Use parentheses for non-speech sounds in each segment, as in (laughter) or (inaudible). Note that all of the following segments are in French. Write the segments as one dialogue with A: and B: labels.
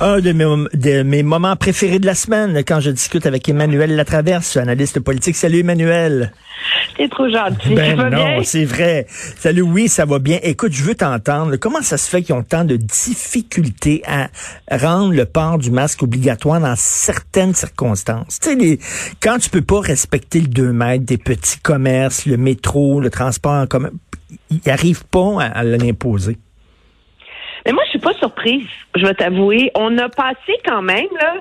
A: Un de mes, de mes moments préférés de la semaine, quand je discute avec Emmanuel Latraverse, analyste politique. Salut Emmanuel.
B: T'es trop gentil.
A: Ben
B: ça va
A: non, c'est vrai. Salut, oui, ça va bien. Écoute, je veux t'entendre. Comment ça se fait qu'ils ont tant de difficultés à rendre le port du masque obligatoire dans certaines circonstances? Tu sais, les- quand tu peux pas respecter le 2 mètres des petits commerces, le métro, le transport en commun, ils n'arrivent pas à, à l'imposer.
B: Mais moi, je suis pas surprise, je vais t'avouer. On a passé quand même, là,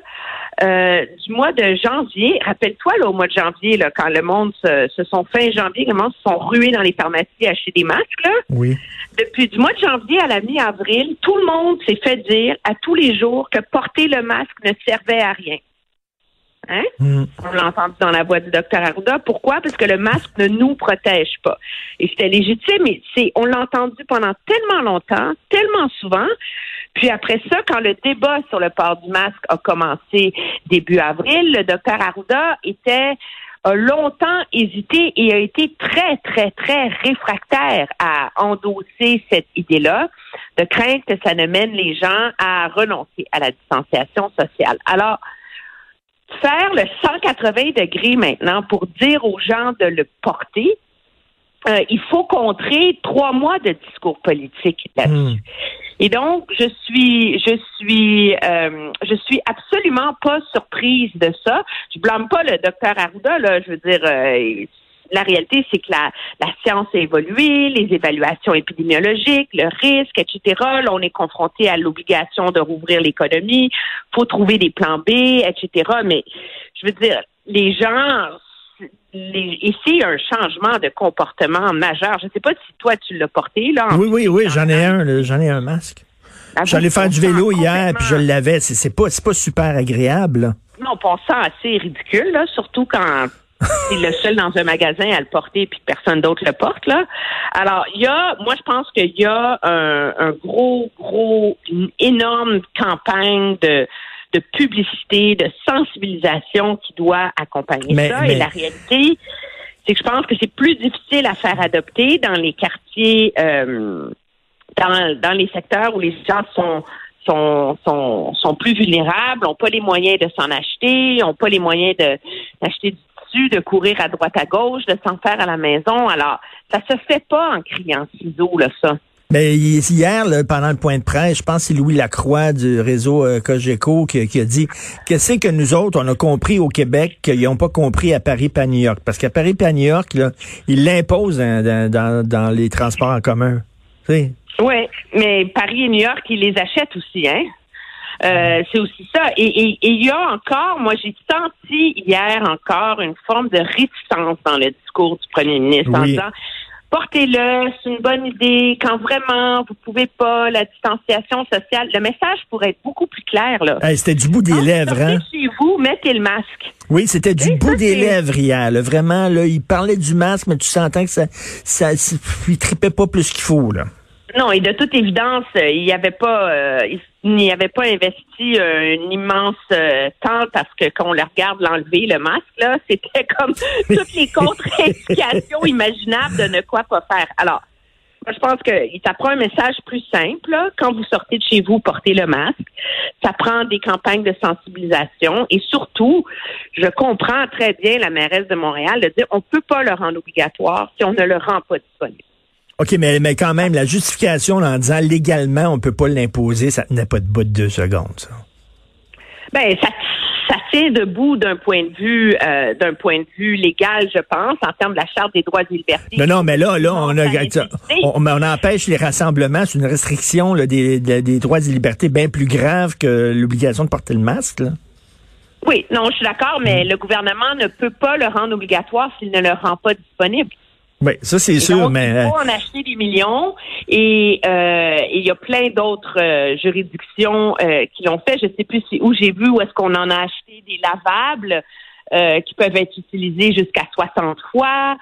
B: euh, du mois de janvier. Rappelle-toi, là, au mois de janvier, là, quand le monde se, se sont fin janvier, le monde se sont rués dans les pharmacies à acheter des masques, là.
A: Oui.
B: Depuis du mois de janvier à la mi-avril, tout le monde s'est fait dire à tous les jours que porter le masque ne servait à rien. Hein?
A: Hmm.
B: On l'a entendu dans la voix du docteur Arruda. Pourquoi? Parce que le masque ne nous protège pas. Et c'était légitime, mais c'est, on l'a entendu pendant tellement longtemps, tellement souvent. Puis après ça, quand le débat sur le port du masque a commencé début avril, le docteur Arruda était a longtemps hésité et a été très, très, très réfractaire à endosser cette idée-là, de crainte que ça ne mène les gens à renoncer à la distanciation sociale. Alors, faire le 180 degrés maintenant pour dire aux gens de le porter, euh, il faut contrer trois mois de discours politique là-dessus.
A: Hmm.
B: Et donc, je suis, je suis, euh, je suis absolument pas surprise de ça. Je blâme pas le docteur Arruda, là. Je veux dire, euh, la réalité, c'est que la, la science a évolué, les évaluations épidémiologiques, le risque, etc. Là, on est confronté à l'obligation de rouvrir l'économie. Faut trouver des plans B, etc. Mais je veux dire, les gens, les, ici, il y a un changement de comportement majeur. Je ne sais pas si toi, tu l'as porté, là. en
A: Oui, oui, oui, j'en ai un, j'en ai un masque.
B: Ah,
A: J'allais faire du vélo hier, puis je l'avais. C'est c'est pas, c'est pas super agréable. là.
B: Non, on se sent assez ridicule, là, surtout quand (laughs) c'est le seul dans un magasin à le porter puis que personne d'autre le porte, là. Alors, il y a, moi, je pense qu'il y a un, un gros, gros, une énorme campagne de, de publicité, de sensibilisation qui doit accompagner
A: Mais-
B: ça.
A: mais-
B: Et la réalité, c'est que je pense que c'est plus difficile à faire adopter dans les quartiers, euh, dans, dans les secteurs où les gens sont sont, sont, sont plus vulnérables, n'ont pas les moyens de s'en acheter, n'ont pas les moyens d'acheter du tissu, de courir à droite à gauche, de s'en faire à la maison. Alors, ça se fait pas en criant ciseaux, là, ça.
A: Mais hi- hier, là, pendant le point de presse, je pense que c'est Louis Lacroix du réseau euh, Cogeco qui, qui a dit qu'est-ce que nous autres, on a compris au Québec qu'ils n'ont pas compris à Paris à New York. Parce qu'à Paris à New York, là, ils l'imposent dans, dans, dans- dans les transports en commun. Tu sais?
B: Oui, mais Paris et New York, ils les achètent aussi, hein? Euh, c'est aussi ça. Et il y a encore, moi j'ai senti hier encore une forme de réticence dans le discours du premier ministre en disant portez-le, c'est une bonne idée, quand vraiment vous pouvez pas, la distanciation sociale. Le message pourrait être beaucoup plus clair, là.
A: Hey, C'était du bout des
B: Quand vous
A: lèvres,
B: sortez
A: hein?
B: chez vous, mettez le masque.
A: Oui, c'était du bout
B: ça,
A: des lèvres hier. là. Vraiment, là, il parlait du masque, mais tu sentais que ça, ça, il tripait pas plus qu'il faut, là.
B: Non, et de toute évidence, euh, il n'y avait pas, euh, il n'y avait pas investi euh, une immense euh, temps parce que quand on le regarde l'enlever le masque là, (laughs) c'était comme toutes les contre-indications (laughs) imaginables de ne quoi pas faire. Alors, moi, je pense que ça prend un message plus simple. là. Quand vous sortez de chez vous, portez le masque. Ça prend des campagnes de sensibilisation et surtout, je comprends très bien la mairesse de Montréal de dire on peut pas le rendre obligatoire si on ne le rend pas disponible.
A: OK, mais, mais quand même, la justification en disant légalement, on peut pas l'imposer, ça tenait pas de bout de deux secondes, ça.
B: Ben, ça, ça tient debout d'un point de vue, euh, d'un point de vue légal, je pense, en termes de la charte des droits et libertés.
A: Non, non, mais là, là, on, a, on, on empêche les rassemblements. C'est une restriction là, des, des, des droits et libertés bien plus grave que l'obligation de porter le masque. Là.
B: Oui, non, je suis d'accord, mais le gouvernement ne peut pas le rendre obligatoire s'il ne le rend pas disponible.
A: Oui, ça c'est sûr,
B: donc,
A: mais...
B: Il faut en acheter des millions et euh, il y a plein d'autres euh, juridictions euh, qui l'ont fait. Je sais plus si, où j'ai vu où est-ce qu'on en a acheté des lavables. Euh, qui peuvent être utilisés jusqu'à 60 fois,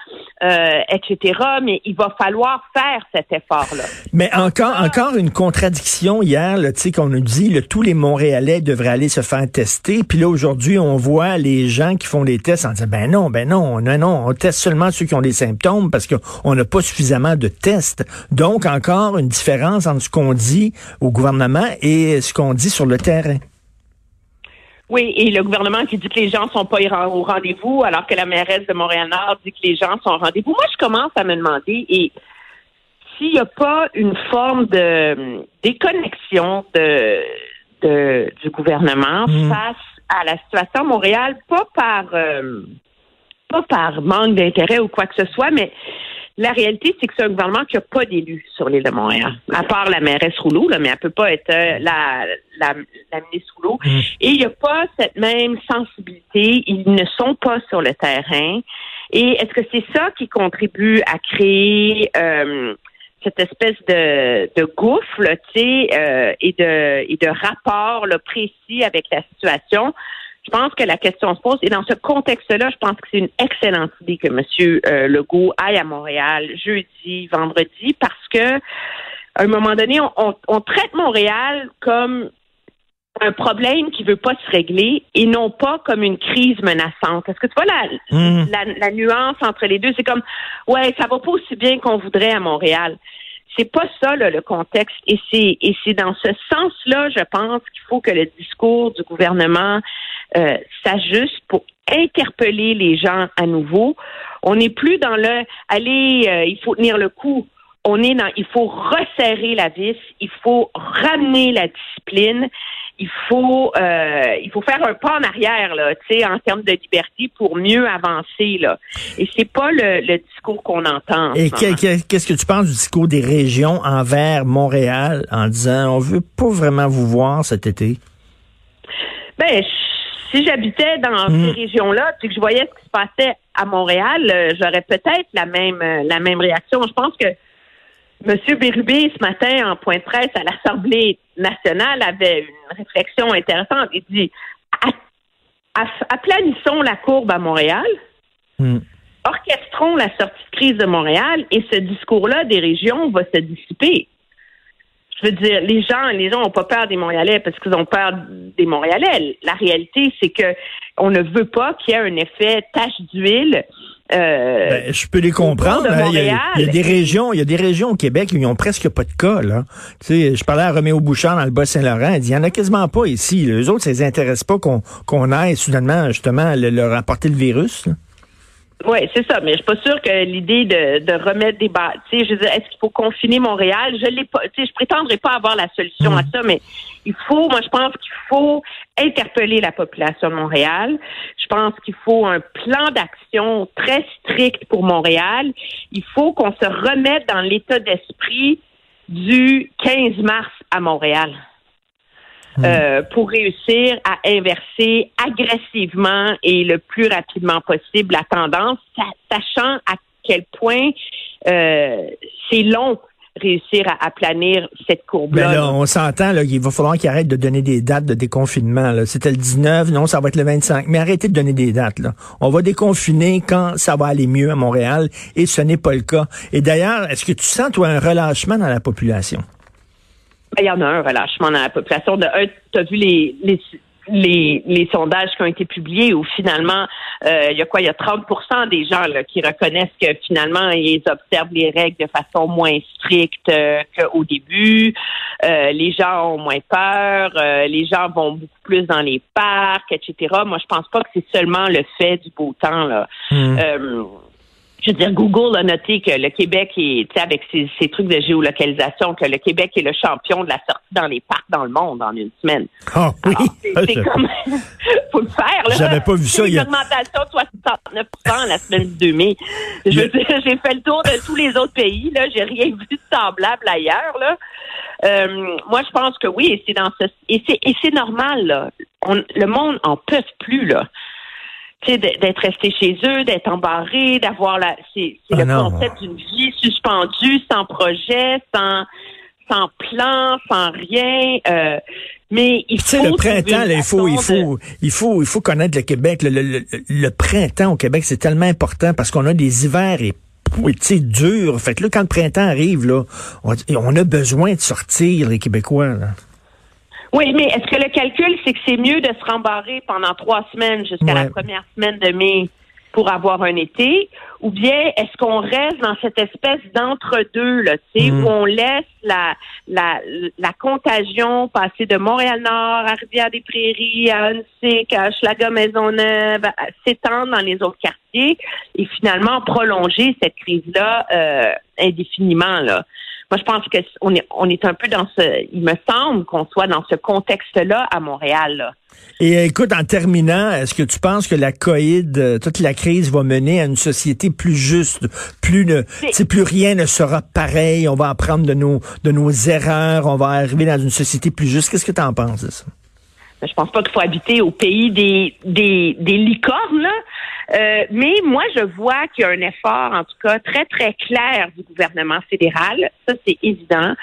B: euh, etc. Mais il va falloir faire cet effort-là.
A: Mais encore, encore une contradiction hier, tu sais, qu'on nous dit, que tous les Montréalais devraient aller se faire tester. Puis là, aujourd'hui, on voit les gens qui font les tests en disant, ben non, ben non, non, non, on teste seulement ceux qui ont des symptômes parce qu'on n'a pas suffisamment de tests. Donc, encore une différence entre ce qu'on dit au gouvernement et ce qu'on dit sur le terrain.
B: Oui, et le gouvernement qui dit que les gens sont pas au rendez-vous, alors que la mairesse de Montréal-Nord dit que les gens sont au rendez-vous. Moi, je commence à me demander, et s'il n'y a pas une forme de déconnexion de, de du gouvernement mmh. face à la situation à Montréal, pas par euh, pas par manque d'intérêt ou quoi que ce soit, mais la réalité, c'est que c'est un gouvernement qui n'a pas d'élus sur l'île de Montréal, à part la mairesse Rouleau, là, mais elle peut pas être euh, la, la, la, ministre Rouleau. Mmh. Et il n'y a pas cette même sensibilité. Ils ne sont pas sur le terrain. Et est-ce que c'est ça qui contribue à créer euh, cette espèce de, de gouffre, tu sais, euh, et de et de rapport précis avec la situation? Je pense que la question se pose et dans ce contexte-là, je pense que c'est une excellente idée que M. Euh, Legault aille à Montréal jeudi, vendredi, parce que à un moment donné, on, on, traite Montréal comme un problème qui veut pas se régler et non pas comme une crise menaçante. Est-ce que tu vois la, mmh. la, la, nuance entre les deux? C'est comme, ouais, ça va pas aussi bien qu'on voudrait à Montréal. C'est pas ça là, le contexte et c'est et c'est dans ce sens-là, je pense qu'il faut que le discours du gouvernement euh, s'ajuste pour interpeller les gens à nouveau. On n'est plus dans le allez, euh, il faut tenir le coup. On est dans il faut resserrer la vis, il faut ramener la discipline, il faut euh, il faut faire un pas en arrière là, tu sais, en termes de liberté pour mieux avancer là. Et c'est pas le, le discours qu'on entend.
A: Et qu'est-ce que tu penses du discours des régions envers Montréal en disant on veut pas vraiment vous voir cet été?
B: Ben, si j'habitais dans hmm. ces régions-là, puis que je voyais ce qui se passait à Montréal, euh, j'aurais peut-être la même euh, la même réaction. Je pense que M. Bérubé, ce matin, en point de presse à l'Assemblée nationale, avait une réflexion intéressante. Il dit aplanissons la courbe à Montréal, hmm. orchestrons la sortie de crise de Montréal et ce discours-là des régions va se dissiper je veux dire, les gens, les gens n'ont pas peur des Montréalais parce qu'ils ont peur des Montréalais. La réalité, c'est que on ne veut pas qu'il y ait un effet tache d'huile.
A: Euh, ben, je peux les comprendre. Hein. Il, y a, des régions, il y a des régions au Québec où ils ont presque pas de cas. Là. Tu sais, je parlais à Roméo Bouchard dans le Bas-Saint-Laurent. Il dit, il y en a quasiment pas ici. Les autres, ça les intéresse pas qu'on aille soudainement justement leur apporter le virus. Là.
B: Oui, c'est ça, mais je suis pas sûre que l'idée de, de remettre des bas, tu sais, je veux dire, est-ce qu'il faut confiner Montréal? Je l'ai pas, tu sais, je prétendrai pas avoir la solution à mm. ça, mais il faut, moi, je pense qu'il faut interpeller la population de Montréal. Je pense qu'il faut un plan d'action très strict pour Montréal. Il faut qu'on se remette dans l'état d'esprit du 15 mars à Montréal. Euh, pour réussir à inverser agressivement et le plus rapidement possible la tendance, sachant à quel point euh, c'est long réussir à aplanir cette courbe-là.
A: Mais là, on s'entend qu'il va falloir qu'ils arrêtent de donner des dates de déconfinement. C'était le 19, non, ça va être le 25. Mais arrêtez de donner des dates. Là. On va déconfiner quand ça va aller mieux à Montréal et ce n'est pas le cas. Et d'ailleurs, est-ce que tu sens, toi, un relâchement dans la population?
B: Ben, il y en a un relâchement dans la population. De un, tu as vu les, les, les, sondages qui ont été publiés où finalement, euh, il y a quoi? Il y a 30% des gens là, qui reconnaissent que finalement, ils observent les règles de façon moins stricte euh, qu'au début. Euh, les gens ont moins peur. les gens vont beaucoup plus dans les parcs, etc. Moi, je pense pas que c'est seulement le fait du beau temps. Là. Mmh je veux dire, Google a noté que le Québec est, avec ses, ses, trucs de géolocalisation, que le Québec est le champion de la sortie dans les parcs dans le monde en une semaine.
A: Ah oui. (laughs)
B: C'est comme, (laughs) faut le faire, là.
A: J'avais pas vu ça.
B: Une augmentation de 69 la semaine du 2 mai. Je veux dire, (laughs) j'ai fait le tour de tous les autres pays, là. J'ai rien vu de semblable ailleurs, là. Euh, moi, je pense que oui, et c'est dans ce, et c'est, et c'est normal, là. On, le monde en peut plus, là d'être resté chez eux, d'être embarré, d'avoir la c'est
A: Ah
B: le
A: non.
B: concept d'une vie suspendue, sans projet, sans sans plan, sans rien. euh, mais il faut
A: le printemps, là, il faut, il
B: de-
A: faut, il faut, il faut connaître le Québec. Le, le- le- le printemps au Québec, c'est tellement important parce qu'on a des hivers et sais, durs. Fait que là, quand le printemps arrive, là, on, on a besoin de sortir, les Québécois. Là.
B: Oui, mais est-ce que le calcul, c'est que c'est mieux de se rembarrer pendant trois semaines jusqu'à la première semaine de mai pour avoir un été, ou bien est-ce qu'on reste dans cette espèce d'entre-deux, là, tu sais,
A: Mm.
B: où on laisse la, la, la contagion passer de Montréal-Nord à Rivière-des-Prairies, à Huntsic, à Hochelaga-Maisonneuve, à- s'étendre dans les autres quartiers et finalement prolonger cette crise-là euh, indéfiniment, là? Moi, je pense que on est, on est un peu dans ce, il me semble qu'on soit dans ce contexte-là à Montréal. Là.
A: Et euh, écoute, en terminant, est-ce que tu penses que la COVID, euh, toute la crise va mener à une société plus juste, plus ne, plus rien ne sera pareil, on va apprendre de nos, de nos erreurs, on va arriver dans une société plus juste. Qu'est-ce que tu en penses de ça?
B: Je pense pas qu'il faut habiter au pays des, des, des licornes, là. Euh, mais moi, je vois qu'il y a un effort, en tout cas, très, très clair du gouvernement fédéral, ça c'est évident,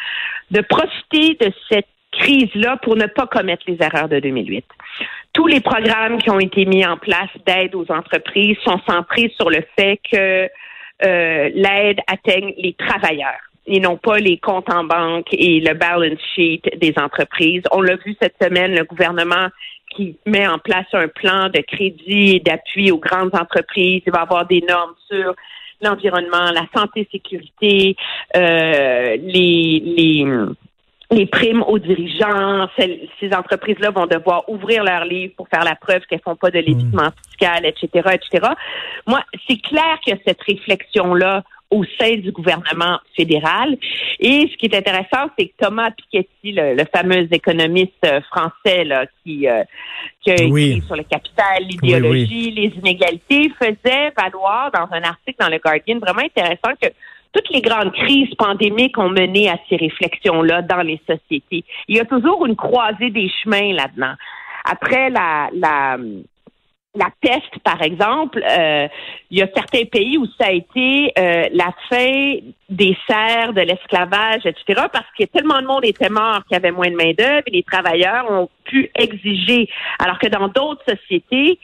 B: de profiter de cette crise-là pour ne pas commettre les erreurs de 2008. Tous les programmes qui ont été mis en place d'aide aux entreprises sont centrés sur le fait que euh, l'aide atteigne les travailleurs et non pas les comptes en banque et le balance sheet des entreprises. On l'a vu cette semaine, le gouvernement qui met en place un plan de crédit et d'appui aux grandes entreprises. Il va avoir des normes sur l'environnement, la santé, sécurité, euh, les, les les primes aux dirigeants. Celles- Ces entreprises-là vont devoir ouvrir leurs livres pour faire la preuve qu'elles font pas de l'évitement fiscal, etc., etc. Moi, c'est clair qu'il y a cette réflexion-là au sein du gouvernement fédéral. Et ce qui est intéressant, c'est que Thomas Piketty, le, le fameux économiste euh, français là, qui, euh, qui a écrit
A: Oui.
B: sur le capital, l'idéologie, les inégalités, faisait valoir dans un article dans le Guardian vraiment intéressant que toutes les grandes crises pandémiques ont mené à ces réflexions-là dans les sociétés. Il y a toujours une croisée des chemins là-dedans. Après la, la, la peste, par exemple, euh, il y a certains pays où ça a été euh, la fin des serres, de l'esclavage, etc., parce que tellement de monde était mort qu'il y avait moins de main-d'œuvre et les travailleurs ont pu exiger. Alors que dans d'autres sociétés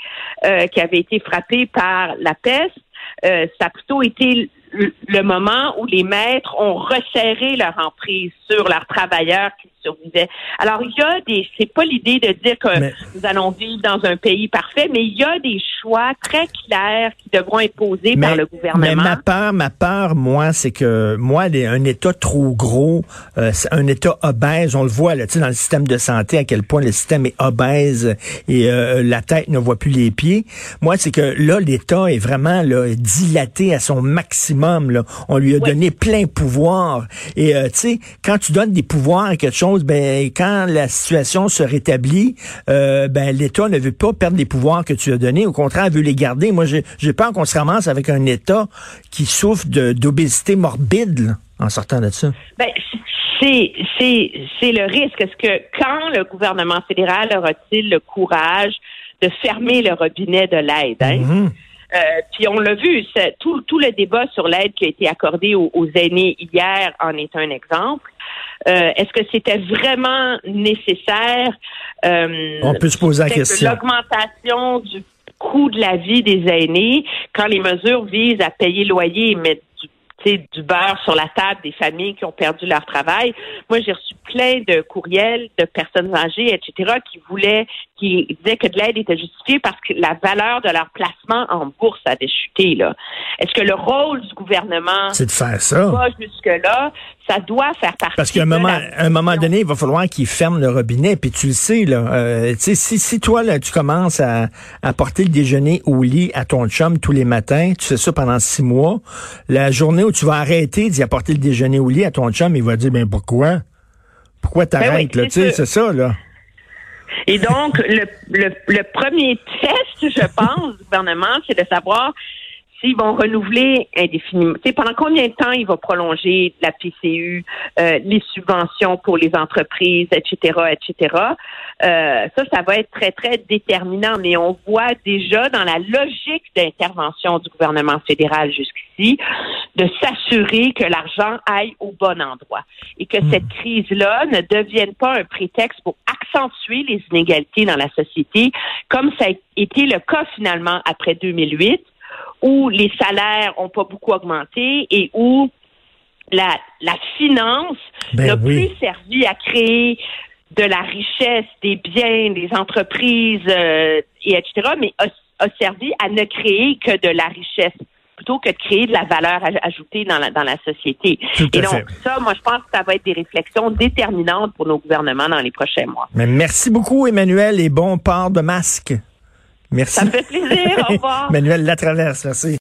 B: euh, qui avaient été frappées par la peste, euh, ça a plutôt été le- moment où les maîtres ont resserré leur emprise sur leurs travailleurs Alors, il y a des, c'est pas l'idée de dire que
A: Mais-
B: nous allons vivre dans un pays parfait, mais il y a des choix très clairs qui devront être posés par le
A: mais
B: gouvernement.
A: ma peur, ma peur, moi, c'est que moi, un État trop gros, euh, un État obèse, on le voit là, tu sais, dans le système de santé, à quel point le système est obèse et euh, la tête ne voit plus les pieds. Moi, c'est que là, l'État est vraiment là, dilaté à son maximum. Là. On lui a donné plein pouvoir. Et euh, tu sais, quand tu donnes des pouvoirs à quelque chose, ben quand la situation se rétablit, euh, ben l'État ne veut pas perdre les pouvoirs que tu as donnés. Au contraire, elle veut les garder. Moi, j'ai peur qu'on se ramasse avec un État qui souffre d'obésité morbide là, en sortant de ça.
B: Ben, c'est, le risque. Est-ce que quand le gouvernement fédéral aura-t-il le courage de fermer le robinet de l'aide? Hein?
A: Mhm.
B: Euh, puis on l'a vu, tout, tout le débat sur l'aide qui a été accordée aux, aux aînés hier en est un exemple. Euh, Est-ce que c'était vraiment nécessaire? euh,
A: On peut se poser la question.
B: L'augmentation du coût de la vie des aînés quand les mesures visent à payer loyer et mettre du, du beurre sur la table des familles qui ont perdu leur travail. Moi, j'ai reçu plein de courriels de personnes âgées, etc., qui voulaient, qui disaient que de l'aide était justifiée parce que la valeur de leur placement en bourse avait chuté. Là. Est-ce que le rôle du gouvernement
A: C'est de faire ça.
B: va jusque-là? Ça doit faire partie
A: Parce qu'à un moment, à un moment donné, il va falloir qu'il ferme le robinet. Puis tu le sais, là. euh, si, si toi, là, tu commences à, à porter le déjeuner au lit à ton chum tous les matins, tu fais ça pendant six mois, la journée où tu vas arrêter d'y apporter le déjeuner au lit à ton chum, il va dire, ben pourquoi? Pourquoi t'arrêtes,
B: Ben oui,
A: là? Tu sais,
B: c'est
A: ça, là.
B: Et donc, le, le, le premier test, je pense, du gouvernement, c'est de savoir s'ils vont renouveler indéfiniment, pendant combien de temps il va prolonger la PCU, euh, les subventions pour les entreprises, etc., etc. Euh, ça, ça va être très, très déterminant. Mais on voit déjà dans la logique d'intervention du gouvernement fédéral jusqu'ici de s'assurer que l'argent aille au bon endroit et que
A: Hmm.
B: cette crise-là ne devienne pas un prétexte pour accentuer les inégalités dans la société, comme ça a été le cas finalement après 2008 où les salaires ont pas beaucoup augmenté et où la, la finance
A: Ben
B: n'a
A: oui.
B: plus servi à créer de la richesse, des biens, des entreprises, euh, et etc., mais a, a servi à ne créer que de la richesse plutôt que de créer de la valeur aj- ajoutée dans la, dans la société.
A: Tout
B: et donc,
A: fait.
B: ça, moi, je pense que ça va être des réflexions déterminantes pour nos gouvernements dans les prochains mois.
A: Mais merci beaucoup, Emmanuel, et bon port de masque. Merci.
B: Ça me fait plaisir. Au revoir. (laughs)
A: Emmanuel Latraverse, merci.